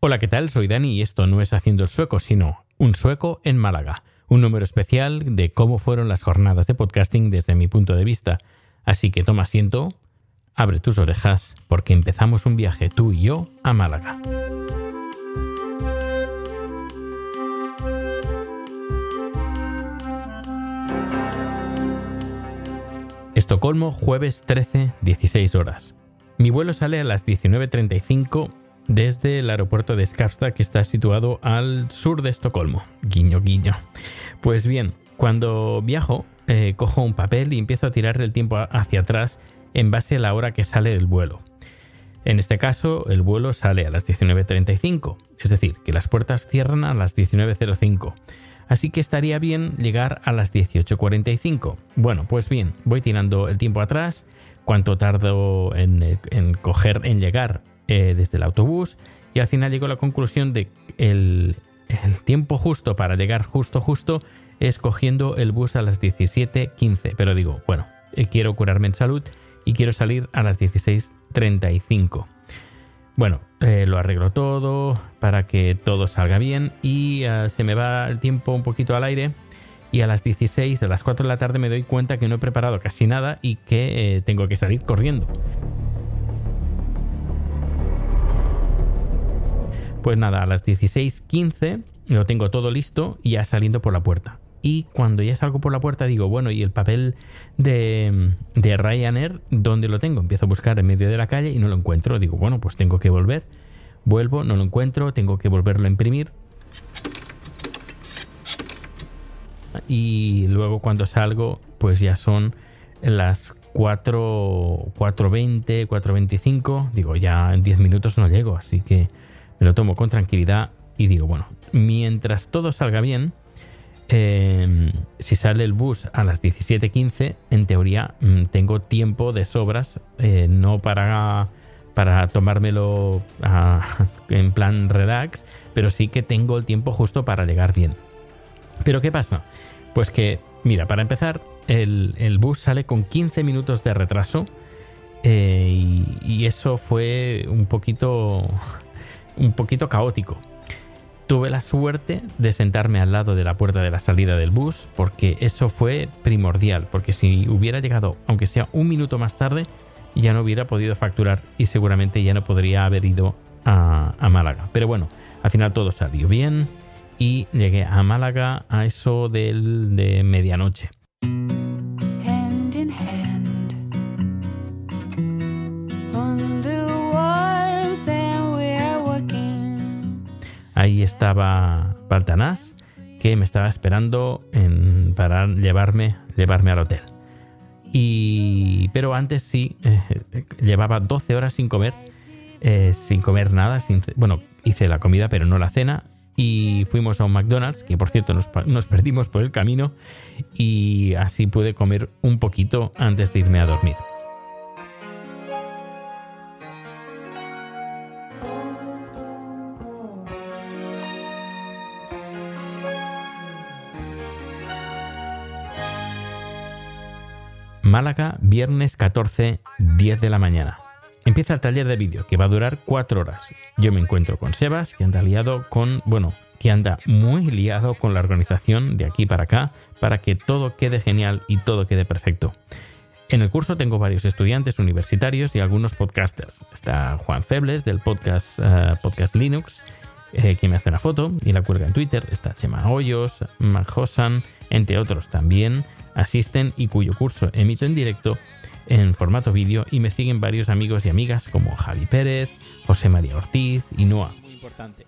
Hola, ¿qué tal? Soy Dani y esto no es Haciendo el Sueco, sino Un Sueco en Málaga. Un número especial de cómo fueron las jornadas de podcasting desde mi punto de vista. Así que toma asiento, abre tus orejas, porque empezamos un viaje tú y yo a Málaga. Estocolmo, jueves 13, 16 horas. Mi vuelo sale a las 19.35 desde el aeropuerto de Skavsta, que está situado al sur de Estocolmo. Guiño, guiño. Pues bien, cuando viajo, eh, cojo un papel y empiezo a tirar el tiempo hacia atrás en base a la hora que sale el vuelo. En este caso, el vuelo sale a las 19.35, es decir, que las puertas cierran a las 19.05 así que estaría bien llegar a las 18.45. Bueno, pues bien, voy tirando el tiempo atrás, cuánto tardo en, coger, en llegar eh, desde el autobús, y al final llego a la conclusión de que el, tiempo justo para llegar justo justo es cogiendo el bus a las 17.15. Pero digo, bueno, eh, quiero curarme en salud y quiero salir a las 16.35. Bueno, eh, lo arreglo todo para que todo salga bien y se me va el tiempo un poquito al aire y a las 16, a las 4 de la tarde me doy cuenta que no he preparado casi nada y que tengo que salir corriendo. Pues nada, a las 16.15 lo tengo todo listo y ya saliendo por la puerta. Y cuando ya salgo por la puerta digo, bueno, ¿y el papel de, de Ryanair dónde lo tengo? Empiezo a buscar en medio de la calle y no lo encuentro. Digo, bueno, pues tengo que volver. Vuelvo, no lo encuentro, tengo que volverlo a imprimir. Y luego cuando salgo, pues ya son las 4, 4.20, 4.25. Digo, ya en 10 minutos no llego, así que me lo tomo con tranquilidad y digo, bueno, mientras todo salga bien, Em, si sale el bus a las 17.15, en teoría mm, tengo tiempo de sobras, eh, no para, para tomármelo en plan relax, pero sí que tengo el tiempo justo para llegar bien. Pero ¿qué pasa? Pues que, mira, para empezar, el, bus sale con 15 minutos de retraso eh, y, eso fue un poquito, un poquito caótico Tuve la suerte de sentarme al lado de la puerta de la salida del bus porque eso fue primordial, porque si hubiera llegado, aunque sea un minuto más tarde, ya no hubiera podido facturar y seguramente ya no podría haber ido a, Málaga. Pero bueno, al final todo salió bien y llegué a Málaga a eso de medianoche. Ahí estaba Baltanás, que me estaba esperando para llevarme, llevarme al hotel. Y, pero antes sí, eh, llevaba 12 horas sin comer, eh, sin comer nada. Sin, bueno, hice la comida, pero no la cena. Y fuimos a un McDonald's, que por cierto nos perdimos por el camino. Y así pude comer un poquito antes de irme a dormir. Málaga, viernes 14, 10 de la mañana. Empieza el taller de vídeo que va a durar 4 horas. Yo me encuentro con Sebas, que anda liado con, bueno, que anda muy liado con la organización de aquí para acá para que todo quede genial y todo quede perfecto. En el curso tengo varios estudiantes universitarios y algunos podcasters. Está Juan Febles del podcast, eh, podcast Linux, eh, que me hace una foto y la cuelga en Twitter. Está Chema Hoyos, Mac Hossan, entre otros también asisten y cuyo curso emito en directo en formato vídeo y me siguen varios amigos y amigas como Javi Pérez, José María Ortiz y Noah. Muy importante.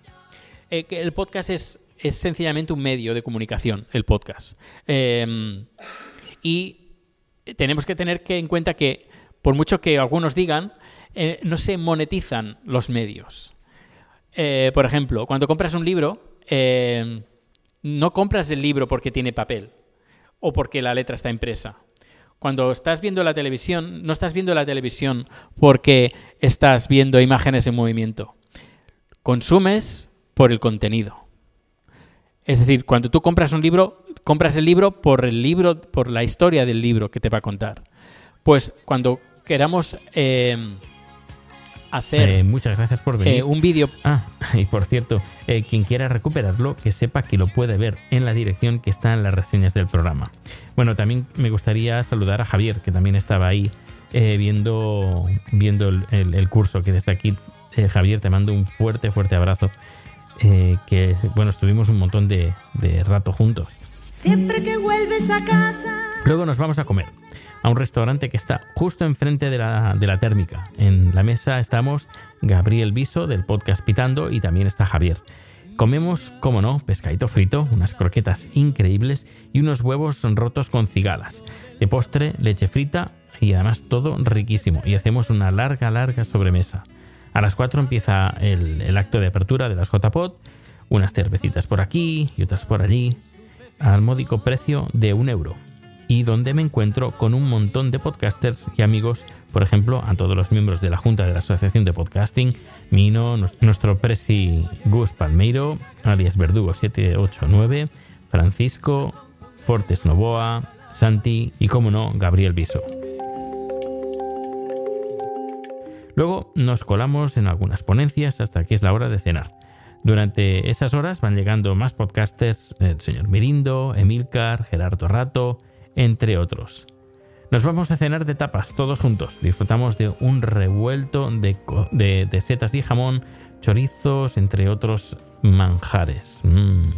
Eh, que el podcast es, es sencillamente un medio de comunicación, el podcast. Eh, y tenemos que tener que en cuenta que, por mucho que algunos digan, eh, no se monetizan los medios. Eh, por ejemplo, cuando compras un libro, no compras el libro porque tiene papel o porque la letra está impresa. Cuando estás viendo la televisión, no estás viendo la televisión porque estás viendo imágenes en movimiento. Consumes por el contenido. Es decir, cuando tú compras un libro, compras el libro por el libro, por la historia del libro que te va a contar. Pues cuando queramos eh, hacer Eh, muchas gracias por venir. eh, un vídeo, Ah, y por cierto, eh, quien quiera recuperarlo, que sepa que lo puede ver en la dirección que está en las reseñas del programa. Bueno, también me gustaría saludar a Javier, que también estaba ahí eh, viendo, viendo el, el- el curso, que desde aquí, eh, Javier, te mando un fuerte, fuerte abrazo. eh, que, bueno, estuvimos un montón de, de rato juntos. Siempre que vuelves a casa. Luego nos vamos a comer a un restaurante que está justo enfrente de la, de la térmica. En la mesa estamos Gabriel Viso del podcast Pitando y también está Javier. Comemos, como no, pescadito frito, unas croquetas increíbles y unos huevos rotos con cigalas. De postre, leche frita y además todo riquísimo. Y hacemos una larga, larga sobremesa. A las 4 empieza el, el acto de apertura de las JPod, unas cervecitas por aquí y otras por allí, al módico precio de un euro y donde me encuentro con un montón de podcasters y amigos, por ejemplo, a todos los miembros de la Junta de la Asociación de Podcasting, Mino, nuestro presi Gus Palmeiro, alias Verdugo789, Francisco, Fortes Novoa, Santi y, como no, Gabriel Viso. Luego nos colamos en algunas ponencias hasta que es la hora de cenar. Durante esas horas van llegando más podcasters, el señor Mirindo, Emilcar, Gerardo Rato, entre otros. Nos vamos a cenar de tapas, todos juntos. Disfrutamos de un revuelto de, setas y jamón, chorizos, entre otros manjares. Mm.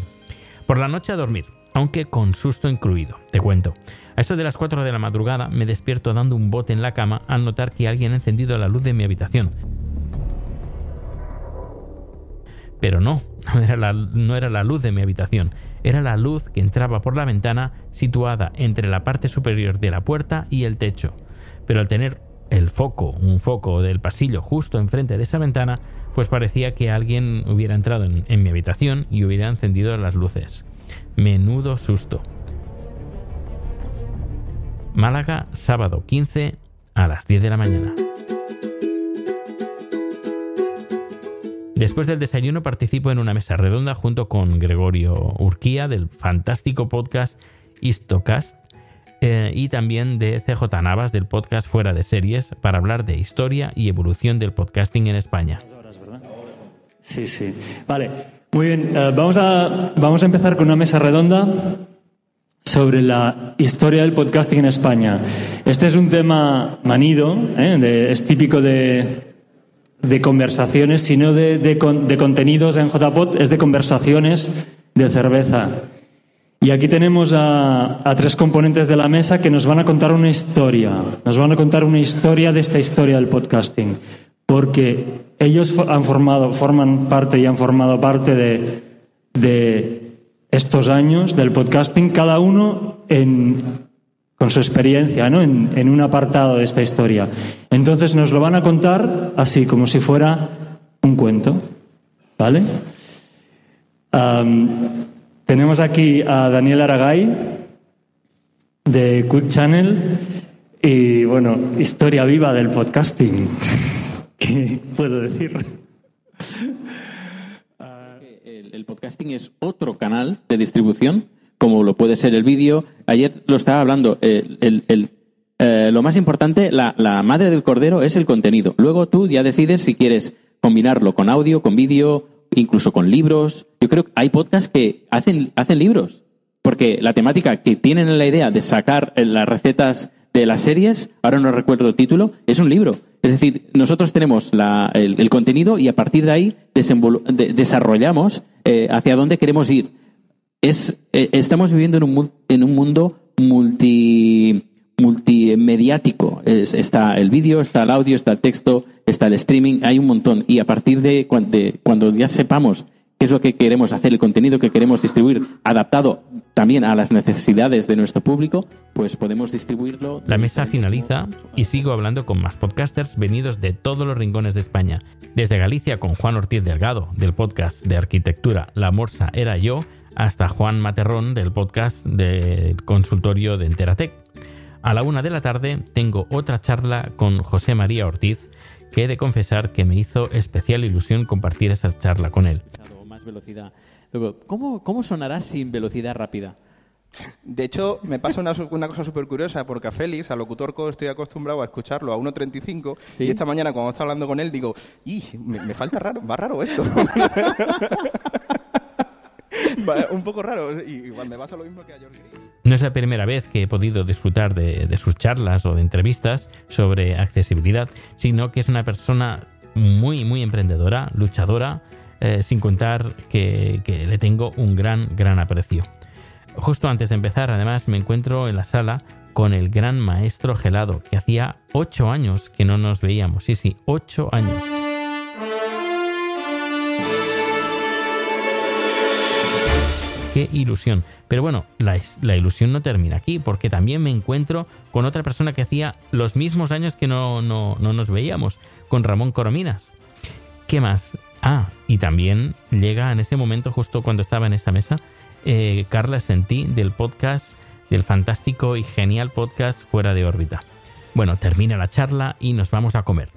Por la noche a dormir, aunque con susto incluido. Te cuento. A eso de las 4 de la madrugada me despierto dando un bote en la cama al notar que alguien ha encendido la luz de mi habitación. Pero no, no era, la, no era la luz de mi habitación, era la luz que entraba por la ventana situada entre la parte superior de la puerta y el techo. Pero al tener el foco, un foco del pasillo justo enfrente de esa ventana, pues parecía que alguien hubiera entrado en, en mi habitación y hubiera encendido las luces. Menudo susto. Málaga, sábado 15 a las 10 de la mañana. Después del desayuno participo en una mesa redonda junto con Gregorio Urquía del fantástico podcast Histocast eh, y también de CJ Navas del podcast Fuera de Series para hablar de historia y evolución del podcasting en España. Sí, sí. Vale, muy bien. Eh, vamos, a, vamos a empezar con una mesa redonda sobre la historia del podcasting en España. Este es un tema manido, ¿eh? es típico de, de conversaciones, si no de, de de contenidos en JPod, es de conversaciones de cerveza. Y aquí tenemos a, a tres componentes de la mesa que nos van a contar una historia. Nos van a contar una historia de esta historia del podcasting. Porque ellos han formado, forman parte y han formado parte de, de estos años del podcasting, cada uno en, con su experiencia, ¿no? en, en un apartado de esta historia. Entonces nos lo van a contar así, como si fuera un cuento. ¿Vale? Tenemos aquí a Daniel Aragay de Quick Channel y, bueno, historia viva del podcasting. ¿Qué puedo decir? el podcasting es otro canal de distribución, como lo puede ser el vídeo. Ayer lo estaba hablando, el- el- eh, lo más importante, la, madre del cordero es el contenido. Luego tú ya decides si quieres combinarlo con audio, con vídeo, incluso con libros. Yo creo que hay podcasts que hacen, hacen libros, porque la temática que tienen la idea de sacar eh, las recetas de las series, ahora no recuerdo el título, es un libro. Es decir, nosotros tenemos el, contenido y a partir de ahí desarrollamos eh, hacia dónde queremos ir. Es, eh, estamos viviendo en un, en un mundo multi, multimediático. Es- está el vídeo, está el audio, está el texto, está el streaming, hay un montón. Y a partir de, de cuando ya sepamos qué es lo que queremos hacer, el contenido que queremos distribuir, adaptado también a las necesidades de nuestro público, pues podemos distribuirlo. La mesa finaliza y sigo hablando con más podcasters venidos de todos los rincones de España. Desde Galicia con Juan Ortiz Delgado, del podcast de arquitectura La Morsa era yo, hasta Juan Materrón, del podcast del consultorio de Enteratec. A la una de la tarde tengo otra charla con José María Ortiz, que he de confesar que me hizo especial ilusión compartir esa charla con él. Más velocidad. Luego, ¿cómo, ¿cómo sonará sin velocidad rápida? De hecho, me pasa una, una cosa súper curiosa, porque a Félix, al locutor co, estoy acostumbrado a escucharlo a 1.35, ¿Sí? y esta mañana cuando estaba hablando con él digo, ¡y! Me, me falta raro, va raro esto. Un poco raro, y igual me pasa lo mismo que a George. No es la primera vez que he podido disfrutar de, sus charlas o de entrevistas sobre accesibilidad, sino que es una persona muy, muy emprendedora, luchadora, eh, sin contar que, que le tengo un gran, gran aprecio. Justo antes de empezar, además, me encuentro en la sala con el gran maestro Gelado, que hacía ocho años que no nos veíamos. Sí, sí, ocho años. Qué ilusión. Pero bueno, la, ilusión no termina aquí, porque también me encuentro con otra persona que hacía los mismos años que no, no, no nos veíamos, con Ramón Corominas. ¿Qué más? Ah, y también llega en ese momento, justo cuando estaba en esa mesa, eh, Carla Sentí del podcast, del fantástico y genial podcast Fuera de órbita. Bueno, termina la charla y nos vamos a comer.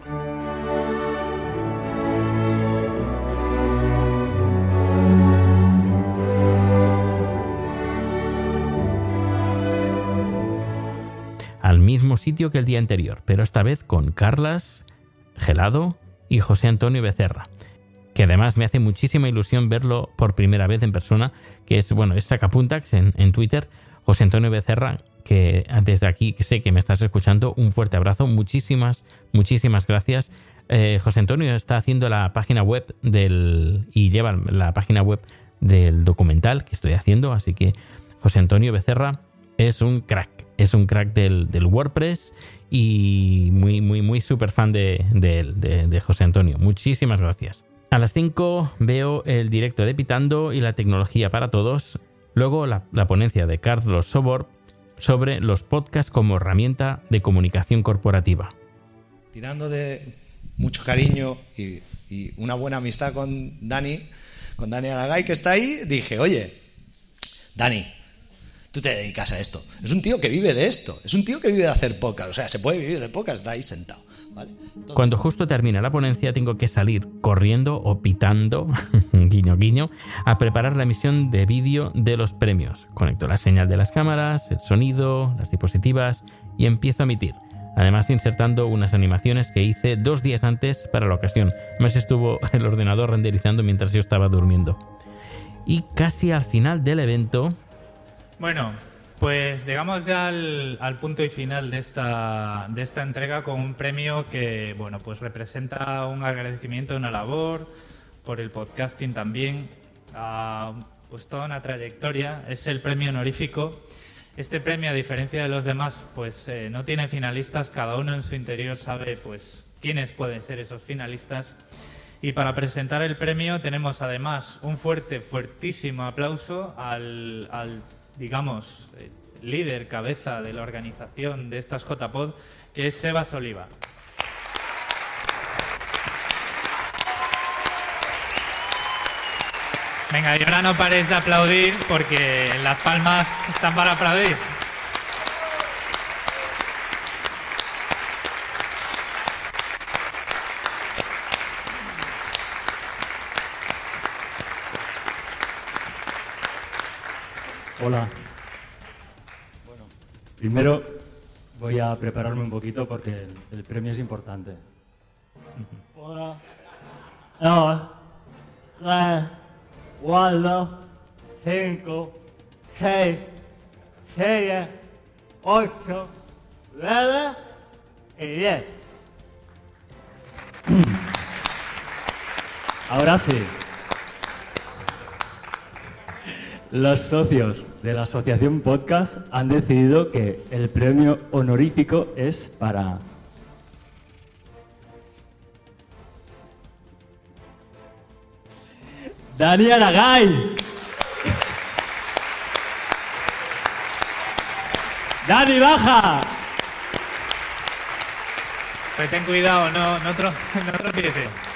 Al mismo sitio que el día anterior, pero esta vez con Carlas, Gelado y José Antonio Becerra, que además me hace muchísima ilusión verlo por primera vez en persona, que es, bueno, es Sacapuntax en, en Twitter, José Antonio Becerra, que desde aquí sé que me estás escuchando, un fuerte abrazo, muchísimas, muchísimas gracias. Eh, José Antonio está haciendo la página web del y lleva la página web del documental que estoy haciendo, así que José Antonio Becerra es un crack, es un crack del, WordPress y muy, muy, muy súper fan de, de- José Antonio. Muchísimas gracias. A las 5 veo el directo de Pitando y la tecnología para todos. Luego la, la ponencia de Carlos Sobor sobre los podcasts como herramienta de comunicación corporativa. tirando de mucho cariño y, y una buena amistad con Dani, con Dani Aragay, que está ahí, dije, oye, Dani, tú te dedicas a esto. Es un tío que vive de esto, es un tío que vive de hacer podcast, o sea, se puede vivir de podcast, está ahí sentado. Cuando justo termina la ponencia tengo que salir corriendo o pitando, guiño guiño, a preparar la emisión de vídeo de los premios. Conecto la señal de las cámaras, el sonido, las diapositivas y empiezo a emitir. Además insertando unas animaciones que hice dos días antes para la ocasión. Más estuvo el ordenador renderizando mientras yo estaba durmiendo. Y casi al final del evento, Bueno, pues llegamos ya al, al punto y final de esta, de esta entrega con un premio que, bueno, pues representa un agradecimiento, una labor por el podcasting también, a, pues toda una trayectoria. Es el premio honorífico. Este premio, a diferencia de los demás, pues eh, no tiene finalistas. Cada uno en su interior sabe, pues, quiénes pueden ser esos finalistas. Y para presentar el premio tenemos además un fuerte, fuertísimo aplauso al, al, digamos, eh, líder, cabeza de la organización de estas JPod, que es Sebas Oliva. Venga, y ahora no paréis de aplaudir porque las palmas están para aplaudir. Hola. Bueno, primero voy a prepararme un poquito porque el, el premio es importante. Hola. Dos, tres, cuatro, cinco, seis, siete, ocho, 9 y 10. Ahora sí. Los socios de la Asociación Podcast han decidido que el premio honorífico es para Dani Aragay. Dani, baja. Pero ten cuidado, no, no, tro no tropieces.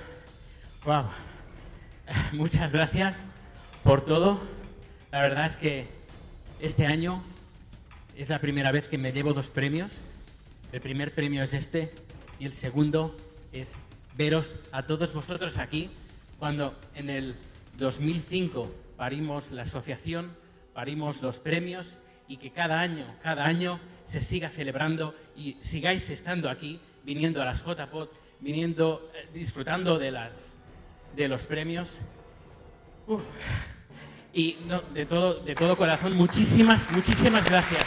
wow. Muchas gracias por todo. La verdad es que este año es la primera vez que me llevo dos premios. El primer premio es este y el segundo es veros a todos vosotros aquí cuando en el 2005 parimos la asociación, parimos los premios y que cada año, cada año se siga celebrando y sigáis estando aquí, viniendo a las JPOT, viniendo, eh, disfrutando de, las, de los premios. Y de, todo, de todo corazón, muchísimas, muchísimas gracias.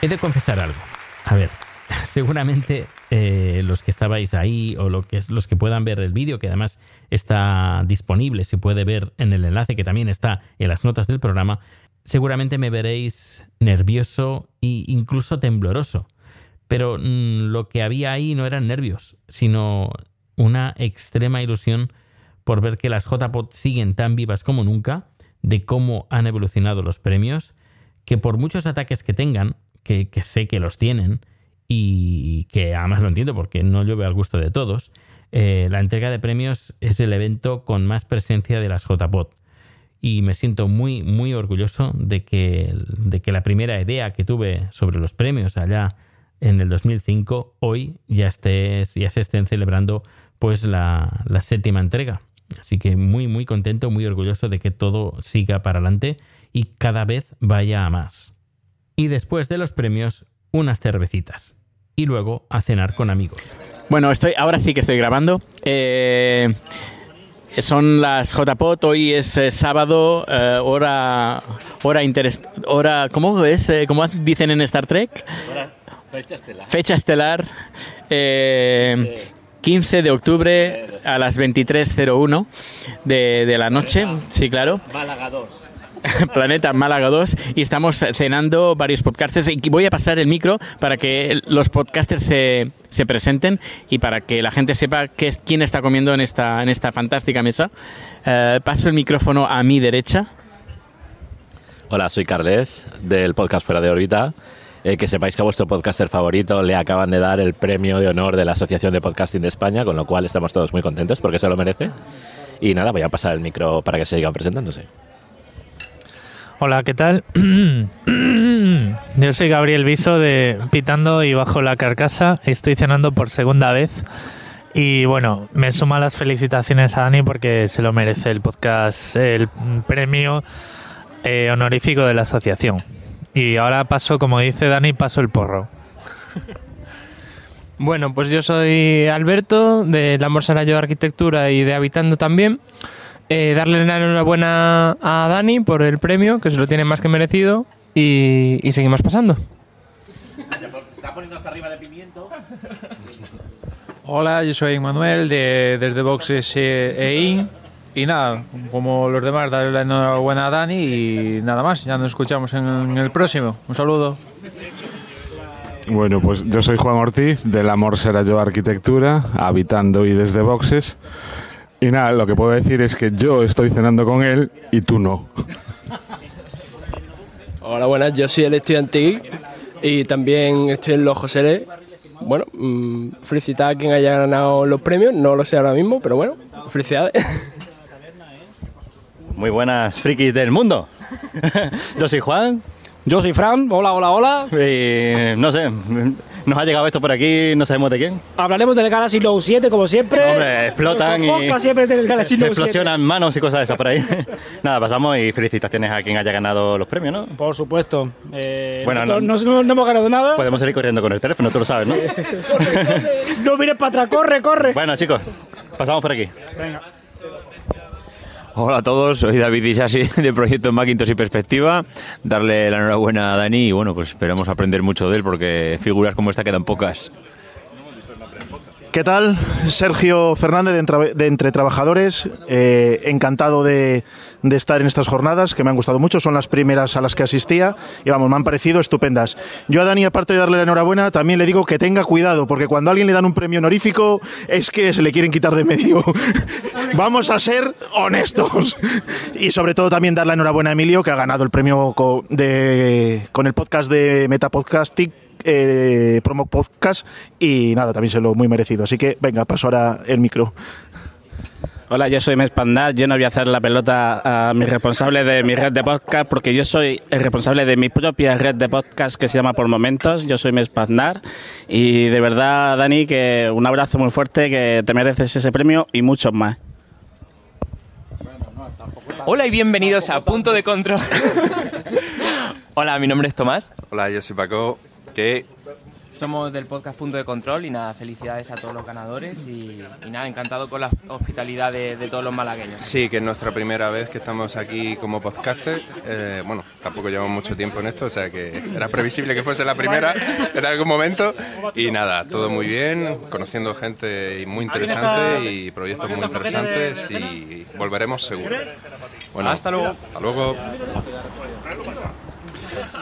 He de confesar algo. A ver, seguramente eh, los que estabais ahí o lo que los que puedan ver el vídeo, que además está disponible, se puede ver en el enlace que también está en las notas del programa, seguramente me veréis nervioso e incluso tembloroso. Pero mm, lo que había ahí no eran nervios, sino una extrema ilusión por ver que las JPOT siguen tan vivas como nunca, de cómo han evolucionado los premios, que por muchos ataques que tengan, que, que sé que los tienen, y que además lo entiendo porque no llueve al gusto de todos, eh, la entrega de premios es el evento con más presencia de las JPOT. Y me siento muy, muy orgulloso de que, de que la primera idea que tuve sobre los premios allá en el 2005, hoy ya, estés, ya se estén celebrando pues la, la séptima entrega. Así que muy, muy contento, muy orgulloso de que todo siga para adelante y cada vez vaya a más. Y después de los premios, unas cervecitas. Y luego a cenar con amigos. Bueno, estoy, ahora sí que estoy grabando. Eh, son las JPOT, hoy es eh, sábado, eh, hora, hora, interes- hora, ¿cómo es? Eh, ¿Cómo dicen en Star Trek? Fecha estelar. Fecha estelar, eh, 15 de octubre a las 23.01 de, de la noche, sí, claro. Málaga 2. Planeta Málaga 2 y estamos cenando varios podcasters y voy a pasar el micro para que los podcasters se, se presenten y para que la gente sepa qué es, quién está comiendo en esta, en esta fantástica mesa. Eh, paso el micrófono a mi derecha. Hola, soy Carles, del podcast Fuera de órbita. Eh, que sepáis que a vuestro podcaster favorito le acaban de dar el premio de honor de la Asociación de Podcasting de España, con lo cual estamos todos muy contentos porque se lo merece. Y nada, voy a pasar el micro para que se sigan presentándose. Hola, ¿qué tal? Yo soy Gabriel Viso de Pitando y Bajo la Carcasa. Estoy cenando por segunda vez. Y bueno, me suma las felicitaciones a Dani porque se lo merece el podcast, el premio eh, honorífico de la asociación. Y ahora paso, como dice Dani, paso el porro. Bueno, pues yo soy Alberto de La Morsarayo Arquitectura y de Habitando también. Eh, darle la enhorabuena a Dani por el premio, que se lo tiene más que merecido. Y, y seguimos pasando. Está poniendo hasta arriba de pimiento. Hola, yo soy Manuel de desde Boxes eh, EIN y nada, como los demás, darle la enhorabuena a Dani y nada más, ya nos escuchamos en, el próximo. Un saludo. Bueno, pues yo soy Juan Ortiz del Amor Será Yo Arquitectura, habitando y desde Boxes. Y nada, lo que puedo decir es que yo estoy cenando con él y tú no. Hola, buenas, yo soy el estudiante y también estoy en los José bueno, mmm, felicitar a quien haya ganado los premios, no lo sé ahora mismo, pero bueno, felicidades. Muy buenas frikis del mundo. Yo soy Juan. Yo soy Fran, hola, hola, hola. Y no sé, nos ha llegado esto por aquí, no sabemos de quién. Hablaremos del Galaxy Note 7 como siempre. Hombre, explotan y siempre del Galaxy Note explosionan manos y cosas de esas por ahí. Nada, pasamos y felicitaciones a quien haya ganado los premios, ¿no? Por supuesto. Eh, Bueno, no, no- no- no hemos ganado nada. Podemos salir corriendo con el teléfono, tú lo sabes, ¿no? No mires para atrás, corre, corre. Bueno, chicos, pasamos por aquí. Venga. Hola a todos, soy David Isasi de Proyecto Macintosh y Perspectiva. Darle la enhorabuena a Dani y bueno, pues esperamos aprender mucho de él porque figuras como esta quedan pocas. ¿Qué tal? Sergio Fernández de, Entre Trabajadores. Eh, encantado de, estar en estas jornadas que me han gustado mucho. Son las primeras a las que asistía y vamos, me han parecido estupendas. Yo a Dani, aparte de darle la enhorabuena, también le digo que tenga cuidado porque cuando a alguien le dan un premio honorífico es que se le quieren quitar de medio. vamos a ser honestos. Y sobre todo también dar la enhorabuena a Emilio que ha ganado el premio co- de, con el podcast de Metapodcasting eh, promo podcast y nada, también se lo muy merecido. Así que venga, paso ahora el micro. Hola, yo soy Mespandar. Yo no voy a hacer la pelota a mi responsable de mi red de podcast porque yo soy el responsable de mi propia red de podcast que se llama Por Momentos. Yo soy Mespandar y de verdad, Dani, que un abrazo muy fuerte, que te mereces ese premio y muchos más. Hola y bienvenidos a Punto de Control. Hola, mi nombre es Tomás. Hola, yo soy Paco. Que Somos del podcast Punto de Control y nada, felicidades a todos los ganadores y, y nada, encantado con la hospitalidad de, de todos los malagueños. sí, que es nuestra primera vez que estamos aquí como podcaster. Eh, bueno, tampoco llevamos mucho tiempo en esto, o sea que era previsible que fuese la primera en algún momento. Y nada, todo muy bien, conociendo gente muy interesante y proyectos muy interesantes y volveremos seguro. Bueno, Hasta luego. Hasta luego.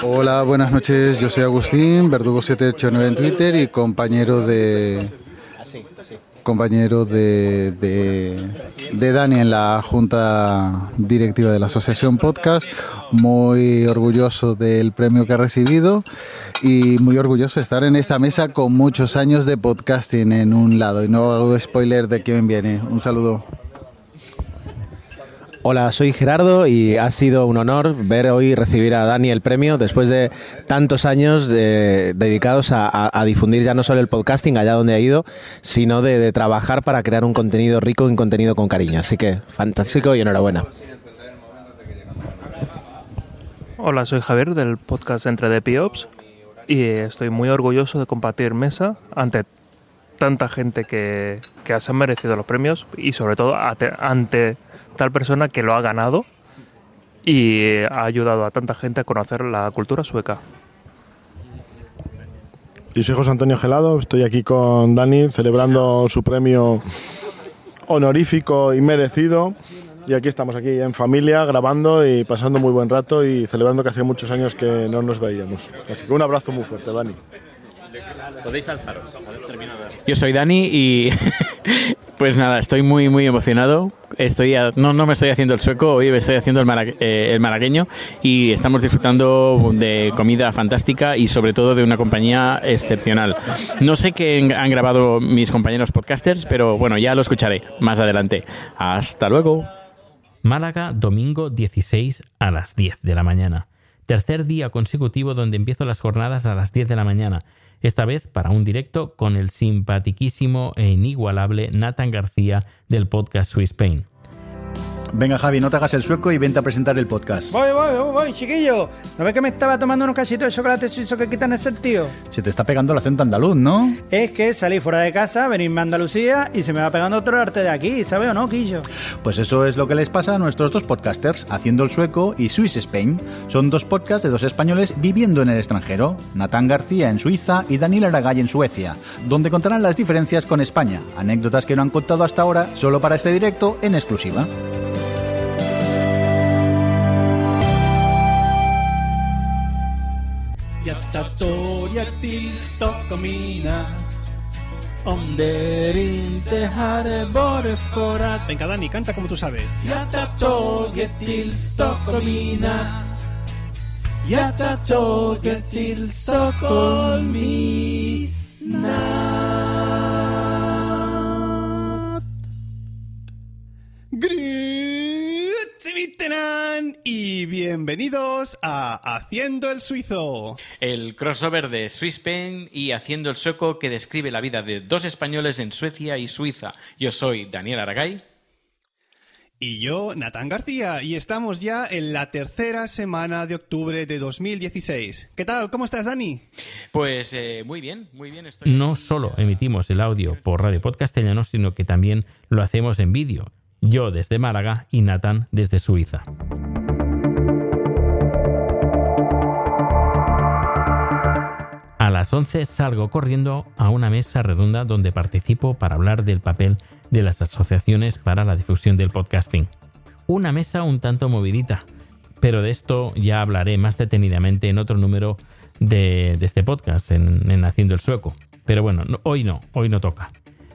Hola, buenas noches. Yo soy Agustín, Verdugo789 en Twitter y compañero de compañero de, de, de Dani en la junta directiva de la Asociación Podcast. Muy orgulloso del premio que ha recibido y muy orgulloso de estar en esta mesa con muchos años de podcasting en un lado. Y no hago spoiler de quién viene. Un saludo. Hola, soy Gerardo y ha sido un honor ver hoy recibir a Dani el premio después de tantos años eh, dedicados a, difundir ya no solo el podcasting allá donde ha ido, sino de, trabajar para crear un contenido rico y un contenido con cariño. Así que fantástico y enhorabuena. Hola, soy Javier del podcast Entre de Piops y estoy muy orgulloso de compartir mesa ante tanta gente que, que se han merecido los premios y sobre todo ate- ante tal persona que lo ha ganado y ha ayudado a tanta gente a conocer la cultura sueca. Yo soy José Antonio Gelado, estoy aquí con Dani celebrando su premio honorífico y merecido. Y aquí estamos, aquí en familia, grabando y pasando muy buen rato y celebrando que hacía muchos años que no nos veíamos. Así que un abrazo muy fuerte, Dani. Podéis alzaros. Yo soy Dani y pues nada, estoy muy muy emocionado. Estoy a- no no me estoy haciendo el sueco, hoy me estoy haciendo el, eh, el malagueño y estamos disfrutando de comida fantástica y sobre todo de una compañía excepcional. No sé qué han grabado mis compañeros podcasters, pero bueno, ya lo escucharé más adelante. Hasta luego. Málaga, domingo 16 a las 10 de la mañana. Tercer día consecutivo donde empiezo las jornadas a las 10 de la mañana. Esta vez para un directo con el simpatiquísimo e inigualable Nathan García del podcast Swiss Pain. Venga, Javi, no te hagas el sueco y vente a presentar el podcast. Voy, voy, voy, voy, chiquillo. ¿No ves que me estaba tomando unos casitos de chocolate suizo que quitan el sentido? Se te está pegando el acento andaluz, ¿no? Es que salí fuera de casa, venirme a Andalucía y se me va pegando otro arte de aquí, ¿sabe o no, Quillo? Pues eso es lo que les pasa a nuestros dos podcasters, Haciendo el Sueco y Swiss Spain. Son dos podcasts de dos españoles viviendo en el extranjero, Natán García en Suiza y Daniel Aragay en Suecia, donde contarán las diferencias con España, anécdotas que no han contado hasta ahora solo para este directo en exclusiva. Hjärtat till Stockholmina Om det inte hade varit för att Venga Dani, canta como tú sabes. tåget till Stockholm i natt tåget till Stockholm i natt y bienvenidos a Haciendo el Suizo. El crossover de Swiss Pain y Haciendo el Sueco que describe la vida de dos españoles en Suecia y Suiza. Yo soy Daniel Aragay. Y yo, Natán García, y estamos ya en la tercera semana de octubre de 2016. ¿Qué tal? ¿Cómo estás, Dani? Pues eh, muy bien, muy bien estoy. No solo emitimos el audio por Radio Podcastellano, sino que también lo hacemos en vídeo. Yo desde Málaga y Nathan desde Suiza. Las 11 salgo corriendo a una mesa redonda donde participo para hablar del papel de las asociaciones para la difusión del podcasting. Una mesa un tanto movidita, pero de esto ya hablaré más detenidamente en otro número de, este podcast, en, en Haciendo el Sueco. Pero bueno, no- hoy no, hoy no toca.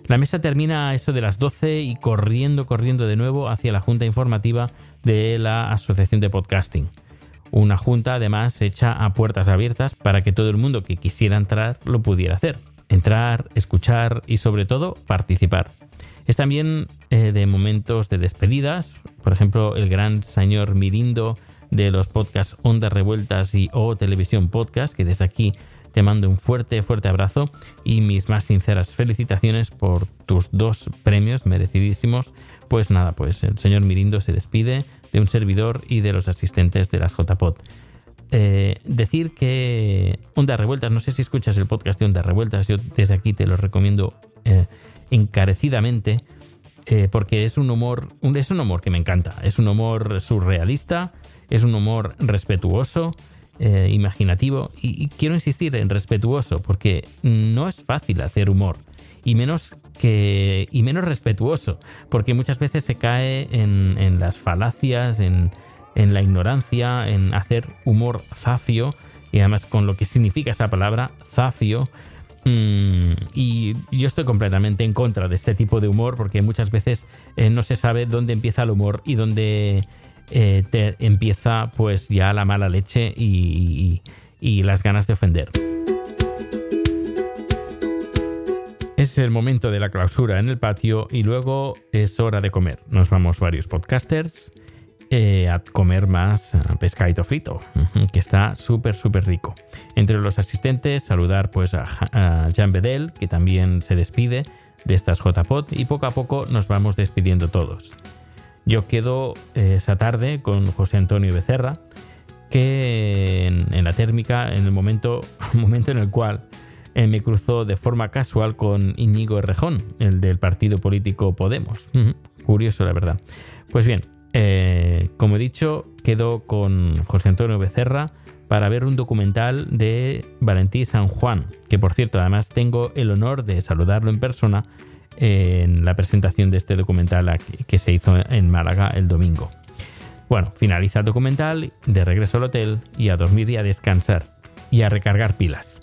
La mesa termina a eso de las 12 y corriendo, corriendo de nuevo hacia la junta informativa de la Asociación de Podcasting. Una junta además hecha a puertas abiertas para que todo el mundo que quisiera entrar lo pudiera hacer. Entrar, escuchar y sobre todo participar. Es también eh, de momentos de despedidas, por ejemplo el gran señor Mirindo de los podcasts Ondas Revueltas y O Televisión Podcast, que desde aquí te mando un fuerte, fuerte abrazo y mis más sinceras felicitaciones por tus dos premios merecidísimos. Pues nada, pues el señor Mirindo se despide de un servidor y de los asistentes de las JPod. Eh, decir que Ondas Revueltas, no sé si escuchas el podcast de Ondas Revueltas, yo desde aquí te lo recomiendo eh, encarecidamente eh, porque es un humor, es un humor que me encanta, es un humor surrealista, es un humor respetuoso, imaginativo y quiero insistir en respetuoso porque no es fácil hacer humor y menos que y menos respetuoso porque muchas veces se cae en, las falacias, en, en la ignorancia, en hacer humor zafio y además con lo que significa esa palabra zafio Mm, y yo estoy completamente en contra de este tipo de humor porque muchas veces eh, no se sabe dónde empieza el humor y dónde eh, te empieza pues ya la mala leche y, y- y las ganas de ofender. Es el momento de la clausura en el patio y luego es hora de comer. Nos vamos varios podcasters eh, a comer más eh, pescadito frito, que está súper, súper rico. Entre los asistentes, saludar pues a, Jan Bedel, que también se despide de estas JPod, y poco a poco nos vamos despidiendo todos. Yo quedo eh, esa tarde con José Antonio Becerra, que en, en la térmica, en el momento, momento en el cual me cruzó de forma casual con Íñigo Errejón, el del partido político Podemos. Curioso, la verdad. Pues bien, eh, como he dicho, quedo con José Antonio Becerra para ver un documental de Valentí San Juan, que por cierto, además tengo el honor de saludarlo en persona en la presentación de este documental que se hizo en Málaga el domingo. Bueno, finaliza el documental, de regreso al hotel y a dormir y a descansar y a recargar pilas.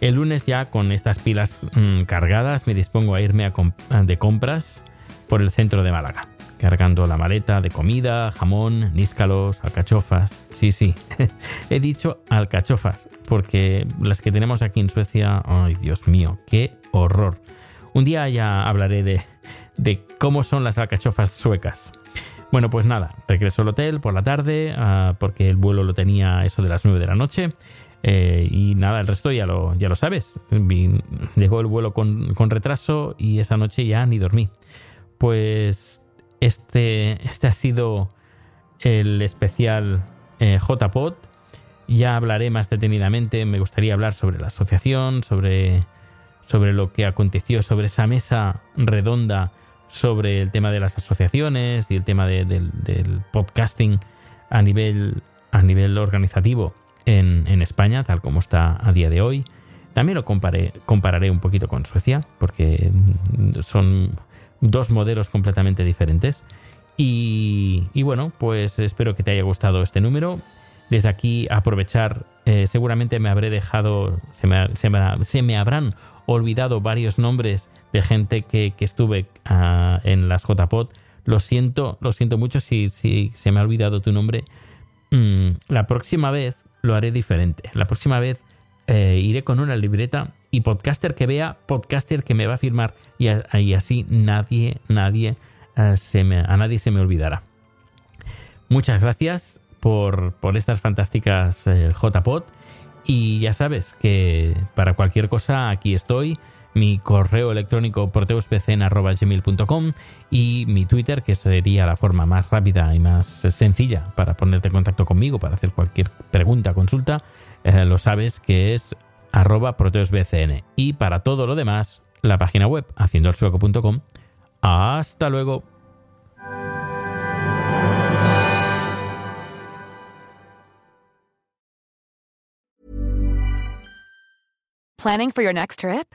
El lunes ya con estas pilas mm, cargadas me dispongo a irme a comp- a- de compras por el centro de Málaga, cargando la maleta de comida, jamón, níscalos, alcachofas. Sí, sí, he dicho alcachofas, porque las que tenemos aquí en Suecia, ay Dios mío, qué horror. Un día ya hablaré de, de cómo son las alcachofas suecas. Bueno, pues nada, regreso al hotel por la tarde, ah, porque el vuelo lo tenía eso de las 9 de la noche. Eh, y nada, el resto ya lo, ya lo sabes. Llegó el vuelo con, con retraso y esa noche ya ni dormí. Pues este, este ha sido el especial eh, JPod. Ya hablaré más detenidamente. Me gustaría hablar sobre la asociación, sobre, sobre lo que aconteció, sobre esa mesa redonda, sobre el tema de las asociaciones y el tema de- del, del podcasting a nivel, a nivel organizativo en, España, tal como está a día de hoy. También lo comparé, compararé un poquito con Suecia, porque mm, son dos modelos completamente diferentes. Y, y bueno, pues espero que te haya gustado este número. Desde aquí aprovechar, eh, seguramente me habré dejado, se me, se me- habrán olvidado varios nombres de gente que, que estuve ah, en las JPod. Lo siento, lo siento mucho si, si se me ha olvidado tu nombre. Mm, la próxima vez lo haré diferente. La próxima vez eh, iré con una libreta y podcaster que vea, podcaster que me va a firmar y, así nadie, nadie, eh, se me, a nadie se me olvidará. Muchas gracias por, por estas fantásticas eh, JPod y ya sabes que para cualquier cosa aquí estoy. Mi correo electrónico proteuspcn.gmail.com y mi Twitter, que sería la forma más rápida y más sencilla para ponerte en contacto conmigo, para hacer cualquier pregunta, consulta, eh, lo sabes que es arroba proteusbcn. Y para todo lo demás, la página web haciendoelsueco.com. Hasta luego. Planning for your next trip?